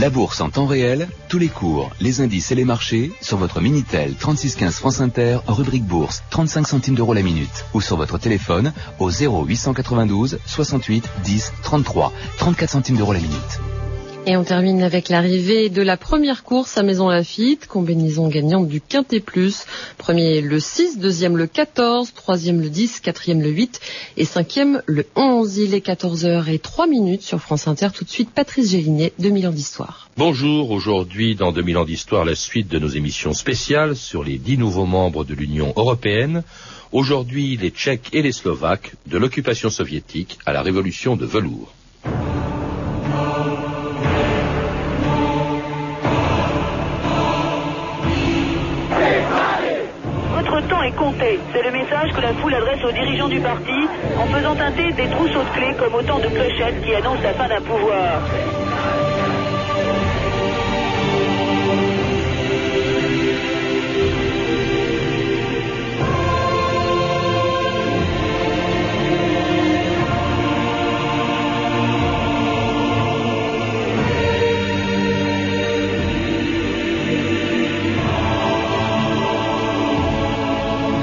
La bourse en temps réel, tous les cours, les indices et les marchés sur votre Minitel 3615 France Inter, rubrique bourse, 35 centimes d'euros la minute ou sur votre téléphone au 0892 68 10 33, 34 centimes d'euros la minute. Et on termine avec l'arrivée de la première course à Maison Lafitte, combinaison gagnante du Quintet Plus. Premier le 6, deuxième le 14, troisième le 10, quatrième le 8 et cinquième le 11. Il est 14h et 3 minutes sur France Inter. Tout de suite, Patrice Gélinet, 2000 ans d'histoire. Bonjour, aujourd'hui dans 2000 ans d'histoire, la suite de nos émissions spéciales sur les dix nouveaux membres de l'Union européenne. Aujourd'hui, les Tchèques et les Slovaques, de l'occupation soviétique à la révolution de velours. C'est le message que la foule adresse aux dirigeants du parti en faisant teinter des trousseaux de clés comme autant de clochettes qui annoncent la fin d'un pouvoir.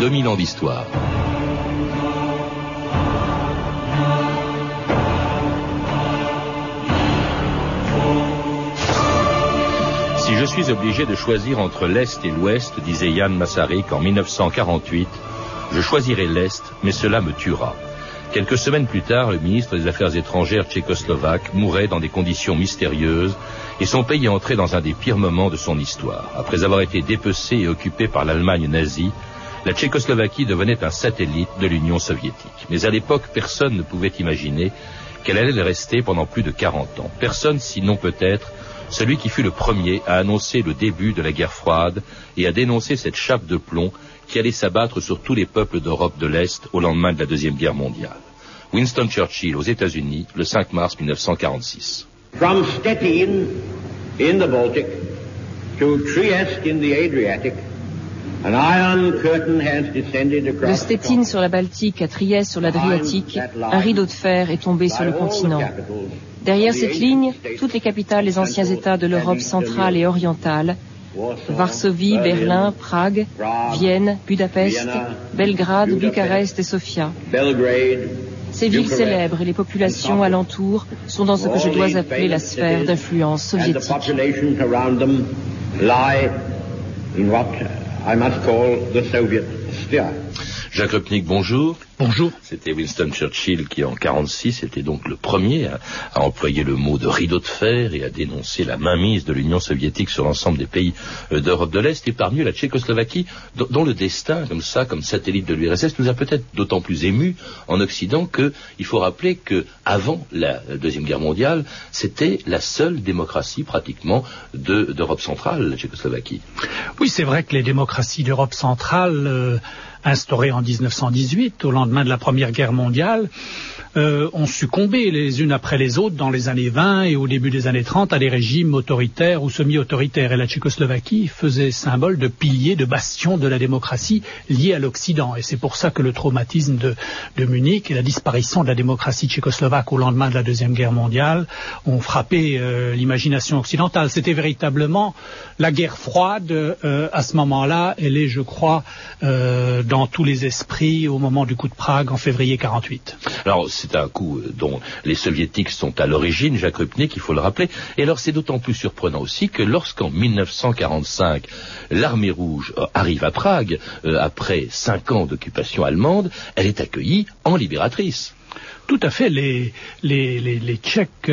2000 ans d'histoire. Si je suis obligé de choisir entre l'Est et l'Ouest, disait Yann Massarik en 1948, je choisirai l'Est, mais cela me tuera. Quelques semaines plus tard, le ministre des Affaires étrangères tchécoslovaque mourait dans des conditions mystérieuses et son pays entrait dans un des pires moments de son histoire. Après avoir été dépecé et occupé par l'Allemagne nazie, la Tchécoslovaquie devenait un satellite de l'Union soviétique. Mais à l'époque, personne ne pouvait imaginer qu'elle allait le rester pendant plus de 40 ans. Personne, sinon peut-être celui qui fut le premier à annoncer le début de la guerre froide et à dénoncer cette chape de plomb qui allait s'abattre sur tous les peuples d'Europe de l'Est au lendemain de la Deuxième Guerre mondiale. Winston Churchill aux États-Unis, le 5 mars 1946. From Stettin in the Baltic to Trieste in the Adriatic, de Stettin sur la Baltique à Trieste sur l'Adriatique, un rideau de fer est tombé sur le continent. Derrière cette ligne, toutes les capitales des anciens États de l'Europe centrale et orientale, Varsovie, Berlin, Prague, Vienne, Budapest, Belgrade, Bucarest et Sofia. Ces villes célèbres et les populations alentours sont dans ce que je dois appeler la sphère d'influence soviétique. I must call the Soviet sphere. Jacques Rupnik, bonjour. Bonjour. C'était Winston Churchill qui, en 46, était donc le premier à, employer le mot de rideau de fer et à dénoncer la mainmise de l'Union soviétique sur l'ensemble des pays euh, d'Europe de l'Est et parmi eux la Tchécoslovaquie, dont, le destin, comme ça, comme satellite de l'URSS, nous a peut-être d'autant plus ému en Occident qu'il faut rappeler que avant la Deuxième Guerre mondiale, c'était la seule démocratie pratiquement d'Europe centrale, la Tchécoslovaquie. Oui, c'est vrai que les démocraties d'Europe centrale euh, instaurées en 1918, au lendemain de la Première Guerre mondiale, euh, ont succombé les unes après les autres dans les années 20 et au début des années 30 à des régimes autoritaires ou semi-autoritaires. Et la Tchécoslovaquie faisait symbole de pilier, de bastion de la démocratie liée à l'Occident. Et c'est pour ça que le traumatisme de, Munich et la disparition de la démocratie tchécoslovaque au lendemain de la Deuxième Guerre mondiale ont frappé euh, l'imagination occidentale. C'était véritablement la guerre froide euh, à ce moment-là. Elle est, je crois, dans tous les esprits au moment du coup de Prague en février 48. Alors, c'est un coup euh, dont les soviétiques sont à l'origine, Jacques Rupnik, il faut le rappeler. Et alors c'est d'autant plus surprenant aussi que lorsqu'en 1945, l'armée rouge euh, arrive à Prague, euh, après cinq ans d'occupation allemande, elle est accueillie en libératrice. Tout à fait. Les, Tchèques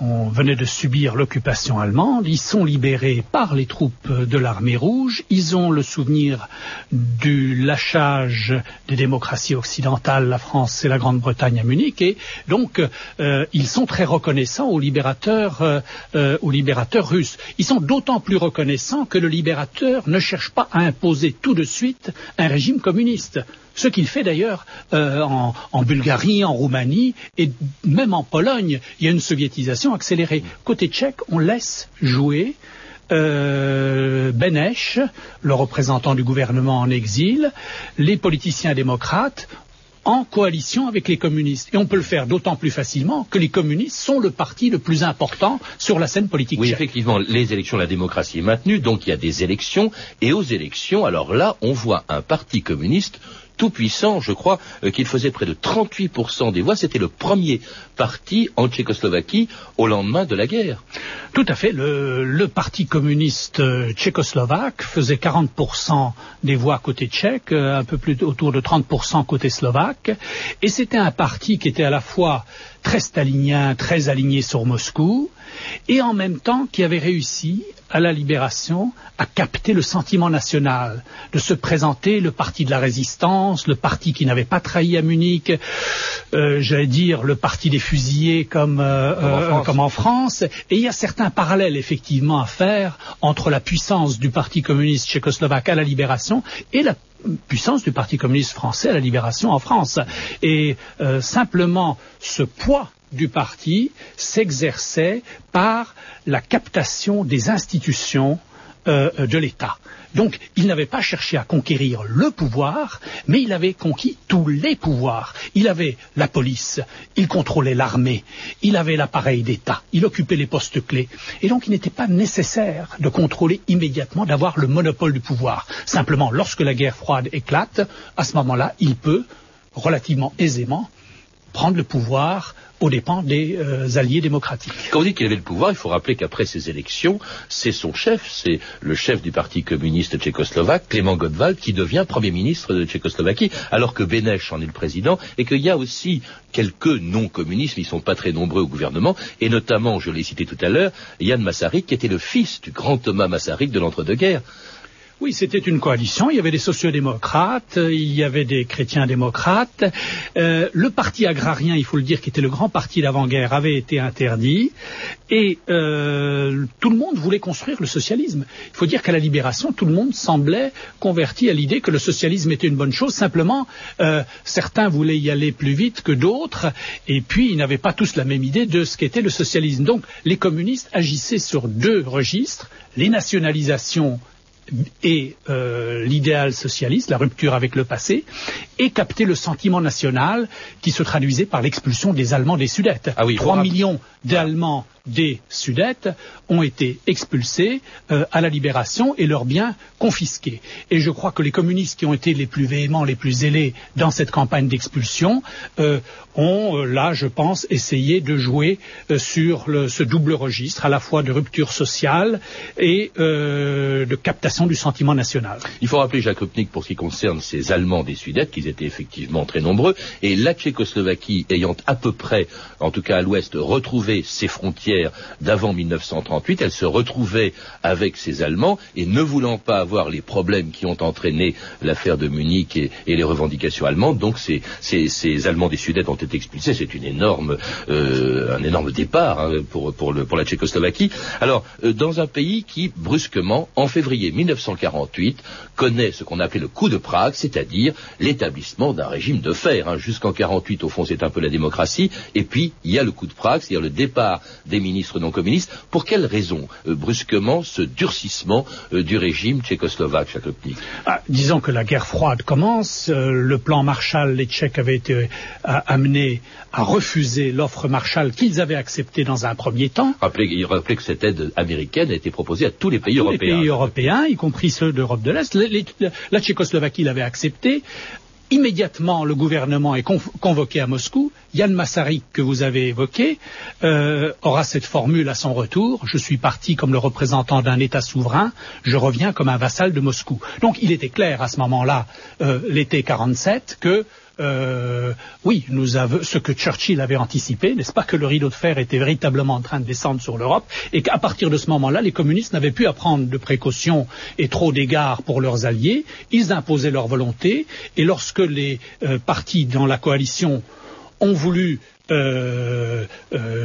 on venait de subir l'occupation allemande, ils sont libérés par les troupes de l'armée rouge, ils ont le souvenir du lâchage des démocraties occidentales, la France et la Grande-Bretagne à Munich, et donc euh, ils sont très reconnaissants aux libérateurs, euh, euh, aux libérateurs russes. Ils sont d'autant plus reconnaissants que le libérateur ne cherche pas à imposer tout de suite un régime communiste. Ce qu'il fait d'ailleurs en, en Bulgarie, en Roumanie et même en Pologne. Il y a une soviétisation accélérée. Côté tchèque, on laisse jouer euh, Benech, le représentant du gouvernement en exil, les politiciens démocrates, en coalition avec les communistes. Et on peut le faire d'autant plus facilement que les communistes sont le parti le plus important sur la scène politique. Oui, effectivement, les élections, la démocratie est maintenue, donc il y a des élections, et aux élections, alors là, on voit un parti communiste tout puissant, je crois, euh, qu'il faisait près de 38% des voix. C'était le premier parti en Tchécoslovaquie au lendemain de la guerre. Tout à fait. Le, parti communiste euh, tchécoslovaque faisait 40% des voix côté tchèque, euh, un peu plus autour de 30% côté slovaque. Et c'était un parti qui était à la fois très stalinien, très aligné sur Moscou, et en même temps qui avait réussi à la libération à capter le sentiment national, de se présenter le parti de la résistance, le parti qui n'avait pas trahi à Munich, euh, j'allais dire le parti des fusillés comme, euh, euh, comme, en France. Et il y a certains parallèles effectivement à faire entre la puissance du Parti communiste tchécoslovaque à la libération et la puissance du Parti communiste français à la libération en France. Et simplement ce poids du parti s'exerçait par la captation des institutions euh, de l'État. Donc, il n'avait pas cherché à conquérir le pouvoir, mais il avait conquis tous les pouvoirs. Il avait la police, il contrôlait l'armée, il avait l'appareil d'État, il occupait les postes clés. Et donc, il n'était pas nécessaire de contrôler immédiatement, d'avoir le monopole du pouvoir. Simplement, lorsque la guerre froide éclate, à ce moment-là, il peut relativement aisément prendre le pouvoir aux dépens des euh, alliés démocratiques. Quand on dit qu'il avait le pouvoir, il faut rappeler qu'après ces élections, c'est son chef, c'est le chef du Parti communiste tchécoslovaque, Clément Godval, qui devient Premier ministre de Tchécoslovaquie, alors que Benech en est le président, et qu'il y a aussi quelques non-communistes, ils ne sont pas très nombreux au gouvernement, et notamment, je l'ai cité tout à l'heure, Yann Massarik, qui était le fils du grand Thomas Massarik de l'entre-deux-guerres. Oui, c'était une coalition. Il y avait des sociodémocrates, il y avait des chrétiens démocrates. Euh, le parti agrarien, il faut le dire, qui était le grand parti d'avant-guerre, avait été interdit. Et euh, tout le monde voulait construire le socialisme. Il faut dire qu'à la libération, tout le monde semblait converti à l'idée que le socialisme était une bonne chose. Simplement, euh, certains voulaient y aller plus vite que d'autres. Et puis, ils n'avaient pas tous la même idée de ce qu'était le socialisme. Donc, les communistes agissaient sur deux registres. Les nationalisations et euh, l'idéal socialiste, la rupture avec le passé, et capter le sentiment national qui se traduisait par l'expulsion des Allemands des Sudètes. Ah oui, 3 millions d'Allemands des Sudètes ont été expulsés euh, à la libération et leurs biens confisqués. Et je crois que les communistes qui ont été les plus véhéments, les plus zélés dans cette campagne d'expulsion euh, ont, euh, là, je pense, essayé de jouer sur ce double registre, à la fois de rupture sociale et de captation du sentiment national. Il faut rappeler, Jacques Rupnik, pour ce qui concerne ces Allemands des Sudètes, qu'ils étaient effectivement très nombreux, et la Tchécoslovaquie ayant à peu près, en tout cas à l'ouest, retrouvé ses frontières d'avant 1938, elle se retrouvait avec ces Allemands et ne voulant pas avoir les problèmes qui ont entraîné l'affaire de Munich et, les revendications allemandes, donc ces, Allemands des Sudètes ont été expulsés. C'est énorme, euh, un énorme départ hein, pour, la Tchécoslovaquie. Alors, euh, dans un pays qui, brusquement, en février 1948, connaît ce qu'on appelait le coup de Prague, c'est-à-dire l'établissement d'un régime de fer. Hein. Jusqu'en 48, au fond, c'est un peu la démocratie. Et puis, il y a le coup de Prague, c'est-à-dire le départ des ministres non communistes. Pour quelles raisons, euh, brusquement, ce durcissement euh, du régime tchécoslovaque, ah, Disons que la guerre froide commence. Euh, le plan Marshall, les Tchèques avaient été amenés à refuser l'offre Marshall qu'ils avaient acceptée dans un premier temps. Rappelez, rappelez que cette aide américaine a été proposée à tous les pays européens. Les pays européens, y compris ceux d'Europe de l'Est. La Tchécoslovaquie l'avait acceptée. Immédiatement, le gouvernement est convoqué à Moscou. Yann Massarik, que vous avez évoqué, euh, aura cette formule à son retour. Je suis parti comme le représentant d'un État souverain, je reviens comme un vassal de Moscou. Donc il était clair à ce moment-là, euh, l'été 47, que euh, oui, nous avons, ce que Churchill avait anticipé, n'est-ce pas, que le rideau de fer était véritablement en train de descendre sur l'Europe, et qu'à partir de ce moment-là, les communistes n'avaient plus à prendre de précautions et trop d'égards pour leurs alliés, ils imposaient leur volonté, et lorsque les euh, partis dans la coalition ont voulu euh,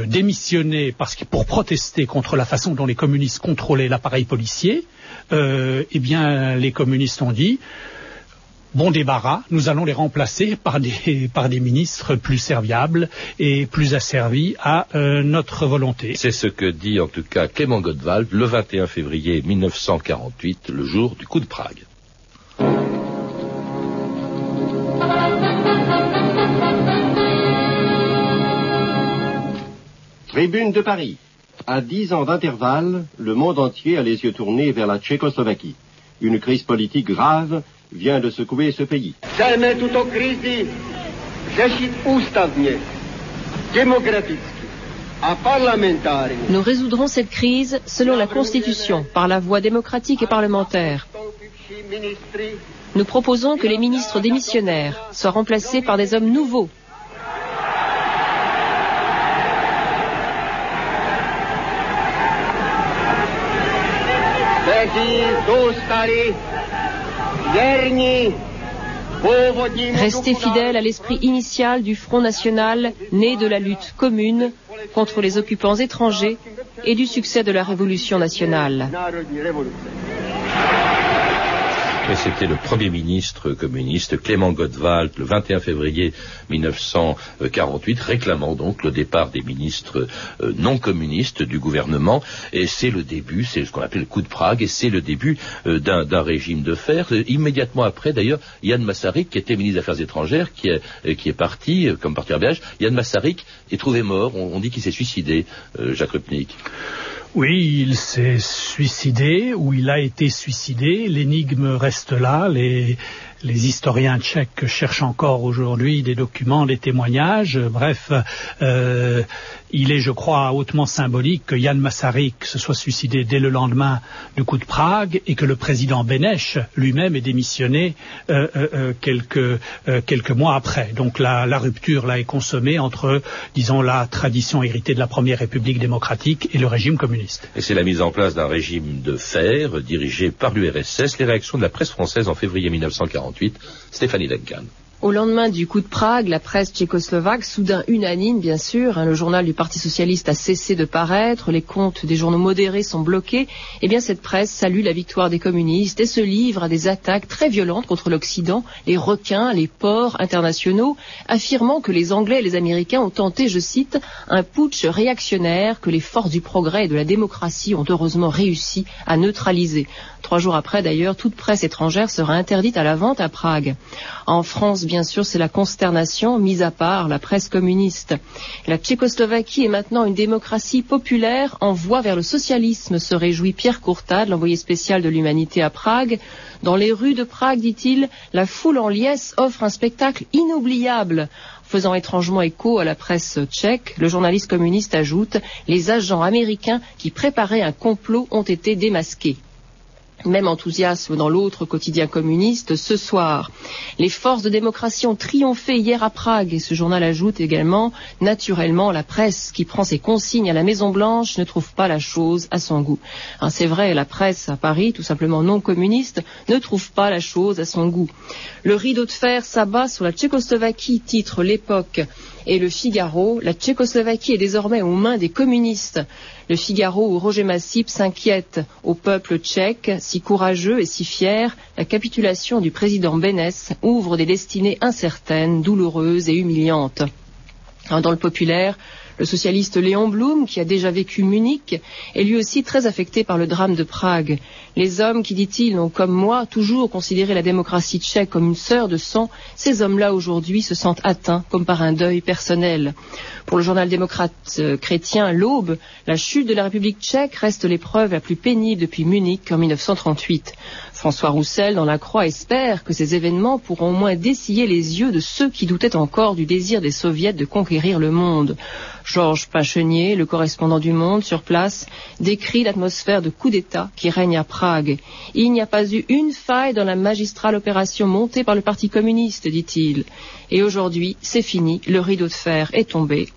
démissionner parce que pour protester contre la façon dont les communistes contrôlaient l'appareil policier, eh bien les communistes ont dit bon débarras. Nous allons les remplacer par des, ministres plus serviables et plus asservis à euh, notre volonté. C'est ce que dit en tout cas Clément Godwald le 21 février 1948, le jour du coup de Prague. Tribune de Paris. À dix ans d'intervalle, le monde entier a les yeux tournés vers la Tchécoslovaquie. Une crise politique grave vient de secouer ce pays. Nous résoudrons cette crise selon la Constitution, par la voie démocratique et parlementaire. Nous proposons que les ministres démissionnaires soient remplacés par des hommes nouveaux. Restez fidèles à l'esprit initial du Front National, né de la lutte commune contre les occupants étrangers et du succès de la Révolution nationale. C'était le premier ministre communiste Clément Gottwald le 21 février 1948 réclamant donc le départ des ministres euh, non communistes du gouvernement et c'est le début, c'est ce qu'on appelle le coup de Prague et c'est le début euh, d'un régime de fer. Immédiatement après d'ailleurs, Yann Massarik qui était ministre des Affaires étrangères qui est, euh, parti comme parti belge, Yann Massarik est trouvé mort, on, dit qu'il s'est suicidé, Jacques Rupnik. Oui, il s'est suicidé ou il a été suicidé. L'énigme reste là. Les, les historiens tchèques cherchent encore aujourd'hui des documents, des témoignages. Bref, euh, il est, je crois, hautement symbolique que Yann Massarik se soit suicidé dès le lendemain du coup de Prague et que le président Benech lui-même ait démissionné euh, euh, quelques, mois après. Donc la, la rupture là est consommée entre, disons, la tradition héritée de la Première République démocratique et le régime communiste. Et c'est la mise en place d'un régime de fer dirigé par l'URSS. Les réactions de la presse française en février 1940 Stéphanie Duncan. Au lendemain du coup de Prague, la presse tchécoslovaque, soudain unanime bien sûr, hein, le journal du Parti socialiste a cessé de paraître, les comptes des journaux modérés sont bloqués, eh bien cette presse salue la victoire des communistes et se livre à des attaques très violentes contre l'Occident, les requins, les ports internationaux, affirmant que les Anglais et les Américains ont tenté, je cite, un putsch réactionnaire que les forces du progrès et de la démocratie ont heureusement réussi à neutraliser. Trois jours après, d'ailleurs, toute presse étrangère sera interdite à la vente à Prague. En France, bien sûr, c'est la consternation, mise à part la presse communiste. La Tchécoslovaquie est maintenant une démocratie populaire en voie vers le socialisme, se réjouit Pierre Courtade, l'envoyé spécial de l'humanité à Prague. Dans les rues de Prague, dit-il, la foule en liesse offre un spectacle inoubliable. Faisant étrangement écho à la presse tchèque, le journaliste communiste ajoute Les agents américains qui préparaient un complot ont été démasqués. Même enthousiasme dans l'autre quotidien communiste ce soir. Les forces de démocratie ont triomphé hier à Prague et ce journal ajoute également naturellement la presse qui prend ses consignes à la Maison Blanche ne trouve pas la chose à son goût. Hein, c'est vrai, la presse à Paris, tout simplement non communiste, ne trouve pas la chose à son goût. Le rideau de fer s'abat sur la Tchécoslovaquie, titre l'époque et le Figaro, la Tchécoslovaquie est désormais aux mains des communistes. Le Figaro où Roger Massip s'inquiète au peuple tchèque, si courageux et si fier, la capitulation du président Bénès ouvre des destinées incertaines, douloureuses et humiliantes. Dans le populaire, le socialiste Léon Blum, qui a déjà vécu Munich, est lui aussi très affecté par le drame de Prague. Les hommes qui, dit-il, ont comme moi toujours considéré la démocratie tchèque comme une sœur de sang, ces hommes-là aujourd'hui se sentent atteints comme par un deuil personnel. Pour le journal démocrate euh, chrétien L'Aube, la chute de la République tchèque reste l'épreuve la plus pénible depuis Munich en 1938. François Roussel, dans La Croix, espère que ces événements pourront au moins dessiller les yeux de ceux qui doutaient encore du désir des soviets de conquérir le monde. Georges Pachenier, le correspondant du Monde sur place, décrit l'atmosphère de coup d'État qui règne à Prague. Il n'y a pas eu une faille dans la magistrale opération montée par le Parti communiste, dit-il. Et aujourd'hui, c'est fini, le rideau de fer est tombé.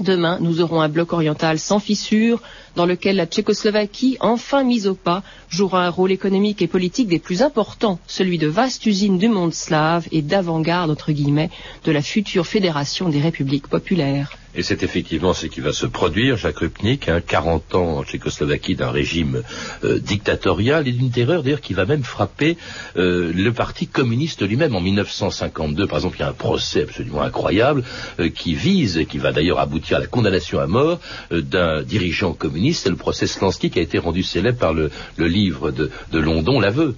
Demain, nous aurons un bloc oriental sans fissure, dans lequel la Tchécoslovaquie, enfin mise au pas, jouera un rôle économique et politique des plus importants, celui de vaste usine du monde slave et d'avant-garde, entre guillemets, de la future fédération des républiques populaires. Et c'est effectivement ce qui va se produire, Jacques Rupnik, hein, 40 ans en Tchécoslovaquie d'un régime euh, dictatorial et d'une terreur d'ailleurs qui va même frapper euh, le parti communiste lui-même. En 1952, par exemple, il y a un procès absolument incroyable euh, qui vise, et qui va d'ailleurs aboutir à la condamnation à mort d'un dirigeant communiste. C'est le procès Slansky qui a été rendu célèbre par le, livre de, de London, l'aveu.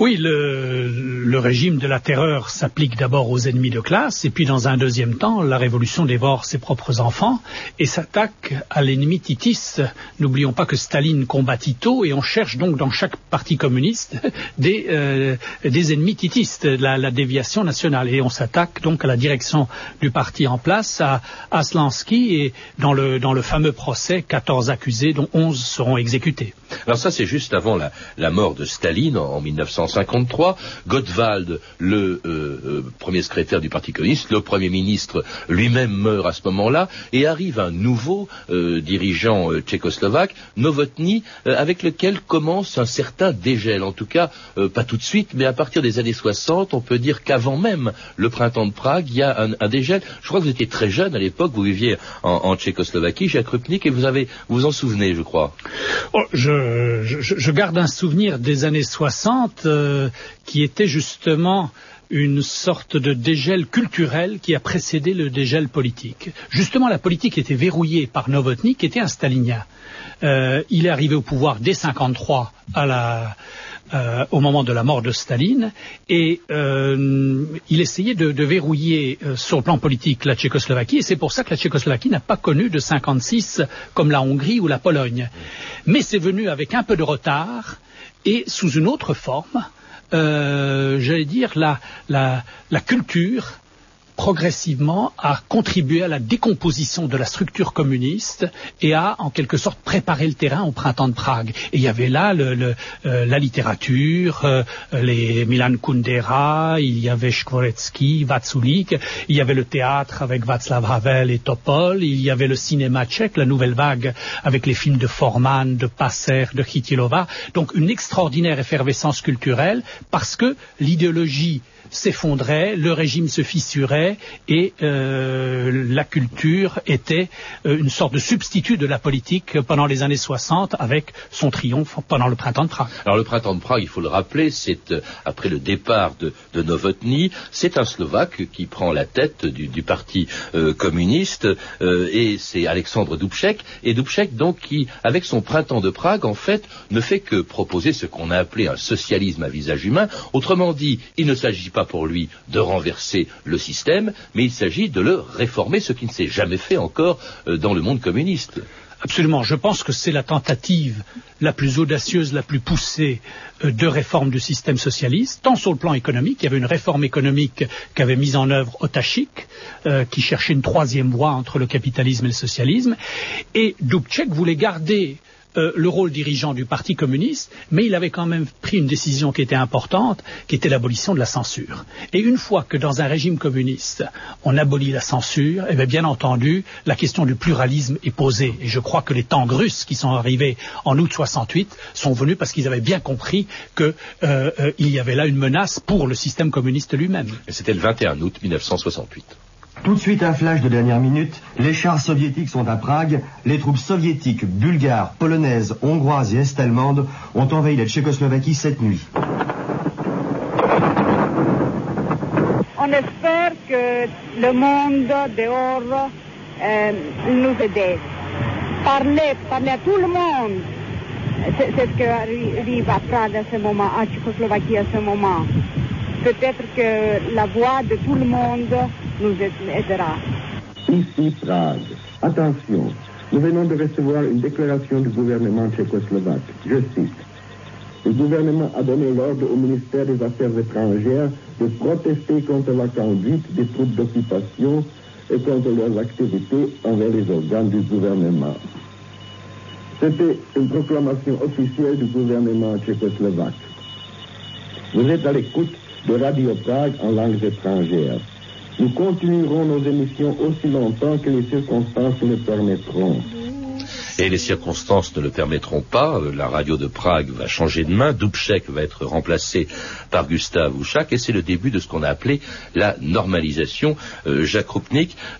Oui, le, régime de la terreur s'applique d'abord aux ennemis de classe, et puis dans un deuxième temps, la révolution dévore ses propres enfants et s'attaque à l'ennemi titiste. N'oublions pas que Staline combat Tito, et on cherche donc dans chaque parti communiste des, euh, ennemis titistes, la, la, déviation nationale. Et on s'attaque donc à la direction du parti en place, à Aslansky, et dans le, dans le fameux procès, 14 accusés, dont 11 seront exécutés. Alors ça, c'est juste avant la, mort de Staline en 1953. Gottwald, le euh, euh, premier secrétaire du Parti communiste, le premier ministre lui-même meurt à ce moment-là, et arrive un nouveau euh, dirigeant tchécoslovaque, Novotny, avec lequel commence un certain dégel. En tout cas, pas tout de suite, mais à partir des années 60, on peut dire qu'avant même le printemps de Prague, il y a un, dégel. Je crois que vous étiez très jeune à l'époque, vous viviez en, Tchécoslovaquie, Jacques Krupnik, et vous vous en souvenez, je crois. Oh, je, garde un souvenir des années 60 euh, qui était justement une sorte de dégel culturel qui a précédé le dégel politique. Justement, la politique était verrouillée par Novotny, qui était un stalinien. Euh, il est arrivé au pouvoir dès 53 à la, euh, au moment de la mort de Staline, et il essayait de, de verrouiller sur le plan politique la Tchécoslovaquie, et c'est pour ça que la Tchécoslovaquie n'a pas connu de 56 comme la Hongrie ou la Pologne. Mais c'est venu avec un peu de retard, et sous une autre forme, euh, j'allais dire, la, la, la culture progressivement a contribué à la décomposition de la structure communiste et a en quelque sorte préparé le terrain au printemps de Prague. Et il y avait là euh, la littérature, euh, les Milan Kundera, il y avait Shkvoretsky, Vatsulik, il y avait le théâtre avec Václav Havel et Topol, il y avait le cinéma tchèque, la nouvelle vague avec les films de Forman, de Passer, de Khitilova. Donc une extraordinaire effervescence culturelle parce que l'idéologie s'effondrait, le régime se fissurait et euh, la culture était euh, une sorte de substitut de la politique pendant les années 60 avec son triomphe pendant le printemps de Prague. Alors le printemps de Prague, il faut le rappeler, c'est euh, après le départ de, Novotny, c'est un Slovaque qui prend la tête du, du parti communiste et c'est Alexandre Dubček et Dubček donc qui, avec son printemps de Prague, en fait, ne fait que proposer ce qu'on a appelé un socialisme à visage humain. Autrement dit, il ne s'agit pas pas pour lui de renverser le système, mais il s'agit de le réformer, ce qui ne s'est jamais fait encore euh, dans le monde communiste. Absolument. Je pense que c'est la tentative la plus audacieuse, la plus poussée euh, de réforme du système socialiste, tant sur le plan économique, il y avait une réforme économique qu'avait mise en œuvre Otachik, euh, qui cherchait une troisième voie entre le capitalisme et le socialisme, et Dubček voulait garder euh, le rôle dirigeant du Parti communiste, mais il avait quand même pris une décision qui était importante, qui était l'abolition de la censure. Et une fois que dans un régime communiste, on abolit la censure, eh bien, entendu, la question du pluralisme est posée. Et je crois que les tanks russes qui sont arrivés en août 68 sont venus parce qu'ils avaient bien compris qu'il euh, euh, y avait là une menace pour le système communiste lui-même. Et c'était le 21 août 1968. Tout de suite un flash de dernière minute. Les chars soviétiques sont à Prague. Les troupes soviétiques, bulgares, polonaises, hongroises et est-allemandes ont envahi la Tchécoslovaquie cette nuit. On espère que le monde dehors euh, nous aide. Parler, parler à tout le monde. C'est ce qui arrive à Prague à ce moment, à Tchécoslovaquie à ce moment. Peut-être que la voix de tout le monde nous. Ici Prague. Attention, nous venons de recevoir une déclaration du gouvernement tchécoslovaque. Je cite. Le gouvernement a donné l'ordre au ministère des Affaires étrangères de protester contre la conduite des troupes d'occupation et contre leurs activités envers les organes du gouvernement. C'était une proclamation officielle du gouvernement tchécoslovaque. Vous êtes à l'écoute de Radio Prague en langues étrangères. Nous continuerons nos émissions aussi longtemps que les circonstances le permettront. Et les circonstances ne le permettront pas. Euh, la radio de Prague va changer de main. Dubček va être remplacé par Gustav Ouchak. Et c'est le début de ce qu'on a appelé la normalisation. Euh, Jacques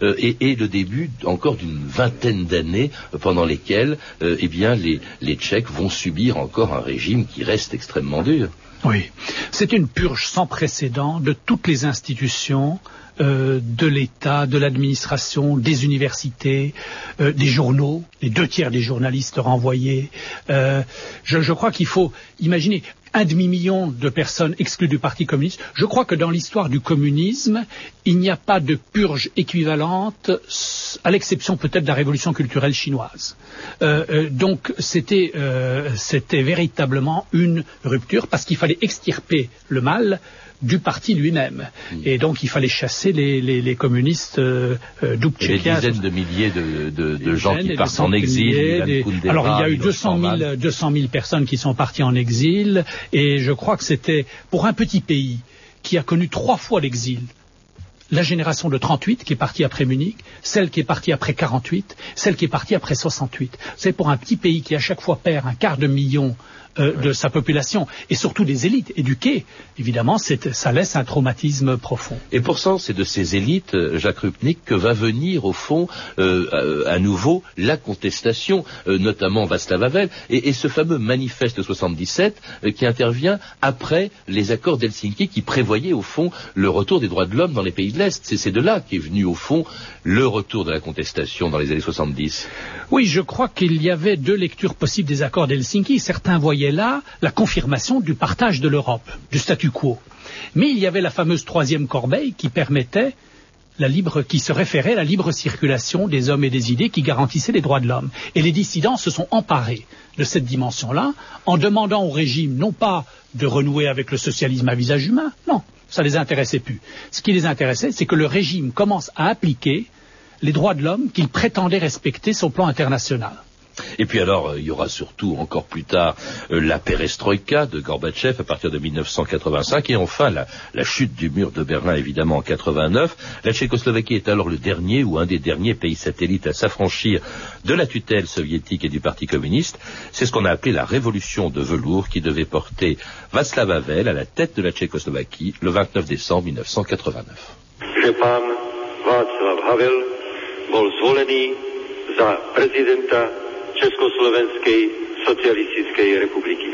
euh, et, le début encore d'une vingtaine d'années pendant lesquelles eh bien, les Tchèques vont subir encore un régime qui reste extrêmement dur. Oui, c'est une purge sans précédent de toutes les institutions euh, de l'État, de l'administration, des universités, euh, des journaux, les deux tiers des journalistes renvoyés. Euh, je, je crois qu'il faut imaginer un demi-million de personnes exclues du Parti communiste. Je crois que dans l'histoire du communisme, il n'y a pas de purge équivalente, à l'exception peut-être de la révolution culturelle chinoise. Euh, euh, donc euh, c'était véritablement une rupture parce qu'il fallait extirper le mal du parti lui-même. Et donc il fallait chasser les, les, les communistes euh, euh, des dizaines de milliers de, de, de gens qui partent en exil. milliers, Alors il y a eu Miloš 200 Forman. 000, 200 000 personnes qui sont parties en exil et je crois que c'était pour un petit pays qui a connu trois fois l'exil. La génération de 38 qui est partie après Munich, celle qui est partie après 48, celle qui est partie après 68. C'est pour un petit pays qui à chaque fois perd un quart de million euh, de sa population et surtout des élites éduquées, évidemment, ça laisse un traumatisme profond. Et pourtant, c'est de ces élites, euh, Jacques Rupnik, que va venir, au fond, euh, à, à nouveau, la contestation, euh, notamment Václav Havel, et, et ce fameux manifeste 77 euh, qui intervient après les accords d'Helsinki qui prévoyaient, au fond, le retour des droits de l'homme dans les pays de l'Est. C'est c'est de là qu'est venu, au fond, le retour de la contestation dans les années 70. Oui, je crois qu'il y avait deux lectures possibles des accords d'Helsinki. Certains voyaient là la confirmation du partage de l'Europe, du statu quo. Mais il y avait la fameuse troisième corbeille qui permettait la libre, qui se référait à la libre circulation des hommes et des idées qui garantissait les droits de l'homme. Et les dissidents se sont emparés de cette dimension-là en demandant au régime non pas de renouer avec le socialisme à visage humain, non, ça les intéressait plus. Ce qui les intéressait, c'est que le régime commence à appliquer les droits de l'homme qu'il prétendait respecter sur le plan international. Et puis alors, euh, il y aura surtout encore plus tard euh, la perestroïka de Gorbatchev à partir de 1985 et enfin la, chute du mur de Berlin évidemment en 89. La Tchécoslovaquie est alors le dernier ou un des derniers pays satellites à s'affranchir de la tutelle soviétique et du Parti communiste. C'est ce qu'on a appelé la révolution de velours qui devait porter Václav Havel à la tête de la Tchécoslovaquie le 29 décembre 1989. že pán Václav Havel bol zvolený za prezidenta Československej socialistickej republiky.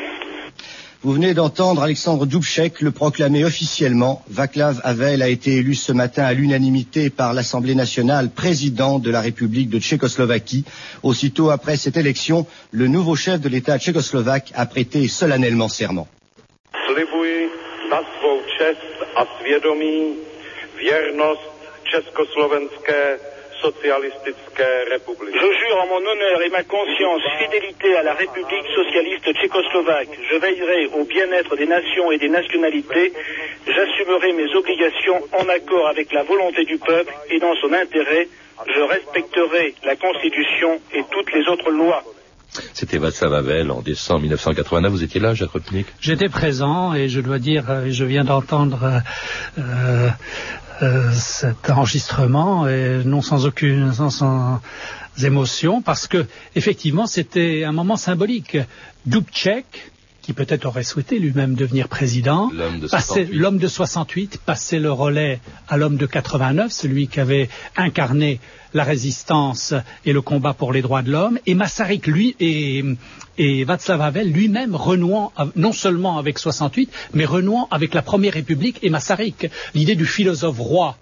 Vous venez d'entendre Alexandre Dubček le proclamer officiellement. Václav Havel a été élu ce matin à l'unanimité par l'Assemblée nationale président de la République de Tchécoslovaquie. Aussitôt après cette élection, le nouveau chef de l'État tchécoslovaque a prêté solennellement serment. Slibuji na svou čest a svědomí věrnost Československé socialistické republiky. Je jure en mon honneur et ma conscience fidélité à la République socialiste tchécoslovaque. Je veillerai au bien-être des nations et des nationalités. J'assumerai mes obligations en accord avec la volonté du peuple et dans son intérêt. Je respecterai la Constitution et toutes les autres lois. C'était Václav Havel en décembre 1989. Vous étiez là, Jacques Rupnik J'étais présent et je dois dire, euh, je viens d'entendre euh, euh, cet enregistrement et non sans aucune sans, sans émotion parce que effectivement c'était un moment symbolique. Dubček, qui peut-être aurait souhaité lui-même devenir président, L'homme de passait- 68. l'homme de 68 passait le relais à l'homme de 89, celui qui avait incarné la résistance et le combat pour les droits de l'homme, et Massarik, lui, et, et Václav Havel lui-même renouant non seulement avec 68, mais renouant avec la Première République et Massarik. L'idée du philosophe roi,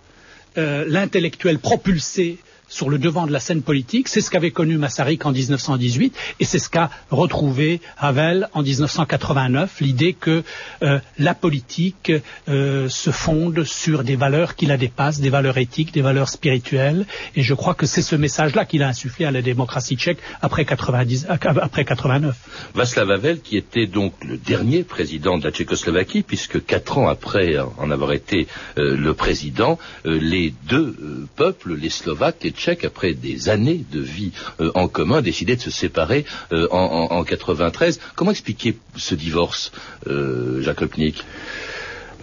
euh, l'intellectuel propulsé sur le devant de la scène politique, c'est ce qu'avait connu Massarik en 1918 et c'est ce qu'a retrouvé Havel en 1989, l'idée que euh, la politique euh, se fonde sur des valeurs qui la dépassent, des valeurs éthiques, des valeurs spirituelles et je crois que c'est ce message-là qu'il a insufflé à la démocratie tchèque après, 90, euh, après 89. Václav Havel, qui était donc le dernier président de la Tchécoslovaquie, puisque quatre ans après en avoir été euh, le président, euh, les deux euh, peuples, les Slovaques, les Tchèques, après des années de vie euh, en commun, décidaient de se séparer euh, en, en, en 93. Comment expliquer ce divorce, euh, Jacques Lepnik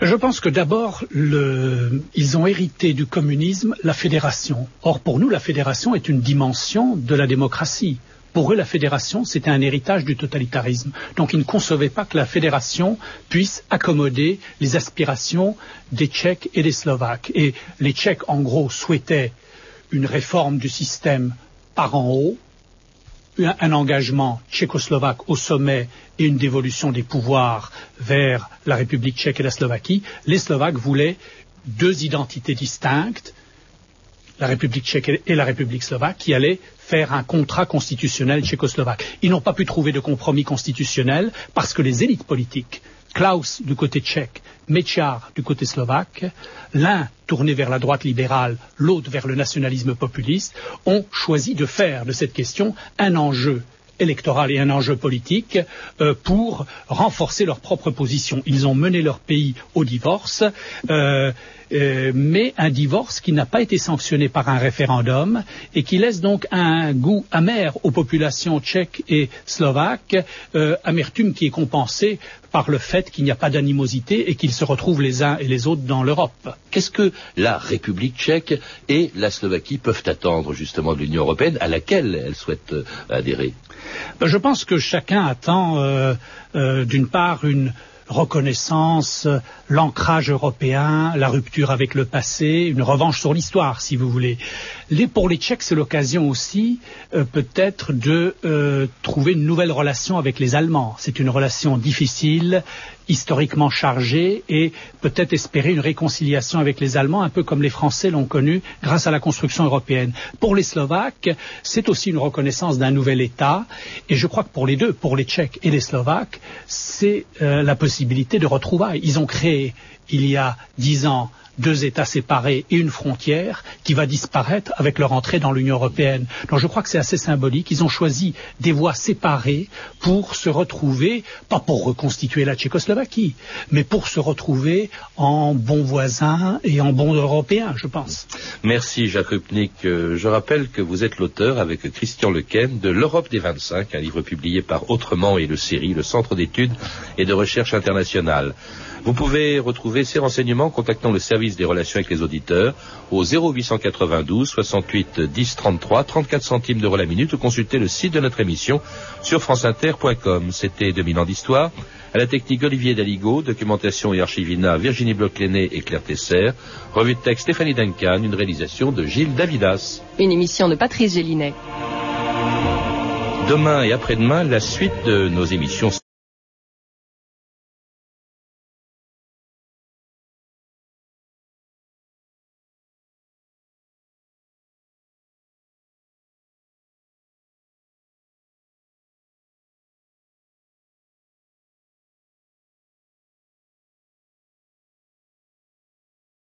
Je pense que d'abord, ils ont hérité du communisme la fédération. Or, pour nous, la fédération est une dimension de la démocratie. Pour eux, la fédération, c'était un héritage du totalitarisme. Donc, ils ne concevaient pas que la fédération puisse accommoder les aspirations des Tchèques et des Slovaques. Et les Tchèques, en gros, souhaitaient une réforme du système par en haut, un, engagement tchécoslovaque au sommet et une dévolution des pouvoirs vers la République tchèque et la Slovaquie, les Slovaques voulaient deux identités distinctes, la République tchèque et la République slovaque, qui allaient faire un contrat constitutionnel tchécoslovaque. Ils n'ont pas pu trouver de compromis constitutionnel parce que les élites politiques, Klaus du côté tchèque, Mečiar du côté slovaque, l'un tourné vers la droite libérale, l'autre vers le nationalisme populiste, ont choisi de faire de cette question un enjeu électoral et un enjeu politique euh, pour renforcer leur propre position. Ils ont mené leur pays au divorce. Euh, euh, mais un divorce qui n'a pas été sanctionné par un référendum et qui laisse donc un goût amer aux populations tchèques et slovaques, amertume qui est compensée par le fait qu'il n'y a pas d'animosité et qu'ils se retrouvent les uns et les autres dans l'Europe. Qu'est-ce que la République tchèque et la Slovaquie peuvent attendre justement de l'Union européenne à laquelle elles souhaitent adhérer? Ben, je pense que chacun attend euh, euh, d'une part une reconnaissance, l'ancrage européen, la rupture avec le passé, une revanche sur l'histoire, si vous voulez. Pour les Tchèques, c'est l'occasion aussi euh, peut-être de trouver une nouvelle relation avec les Allemands. C'est une relation difficile, historiquement chargé et peut-être espérer une réconciliation avec les Allemands, un peu comme les Français l'ont connu grâce à la construction européenne. Pour les Slovaques, c'est aussi une reconnaissance d'un nouvel État et je crois que pour les deux, pour les Tchèques et les Slovaques, c'est euh, la possibilité de retrouvailles. Ils ont créé il y a dix ans deux États séparés et une frontière qui va disparaître avec leur entrée dans l'Union européenne. Donc je crois que c'est assez symbolique. Ils ont choisi des voies séparées pour se retrouver, pas pour reconstituer la Tchécoslovaquie, mais pour se retrouver en bons voisins et en bons Européens, je pense. Merci Jacques Rupnik. Euh, je rappelle que vous êtes l'auteur avec Christian Lequen de L'Europe des 25, un livre publié par Autrement et le série, le Centre d'études et de recherche internationale. Vous pouvez retrouver ces renseignements en contactant le service des relations avec les auditeurs au 0892 68 10 33 34 centimes d'euros la minute ou consulter le site de notre émission sur franceinter.com. C'était 2000 ans d'histoire. À la technique Olivier Daligo, documentation et archivina Virginie bloch et Claire Tesser, revue de texte Stéphanie Duncan, une réalisation de Gilles Davidas. Une émission de Patrice Gélinet. Demain et après-demain, la suite de nos émissions.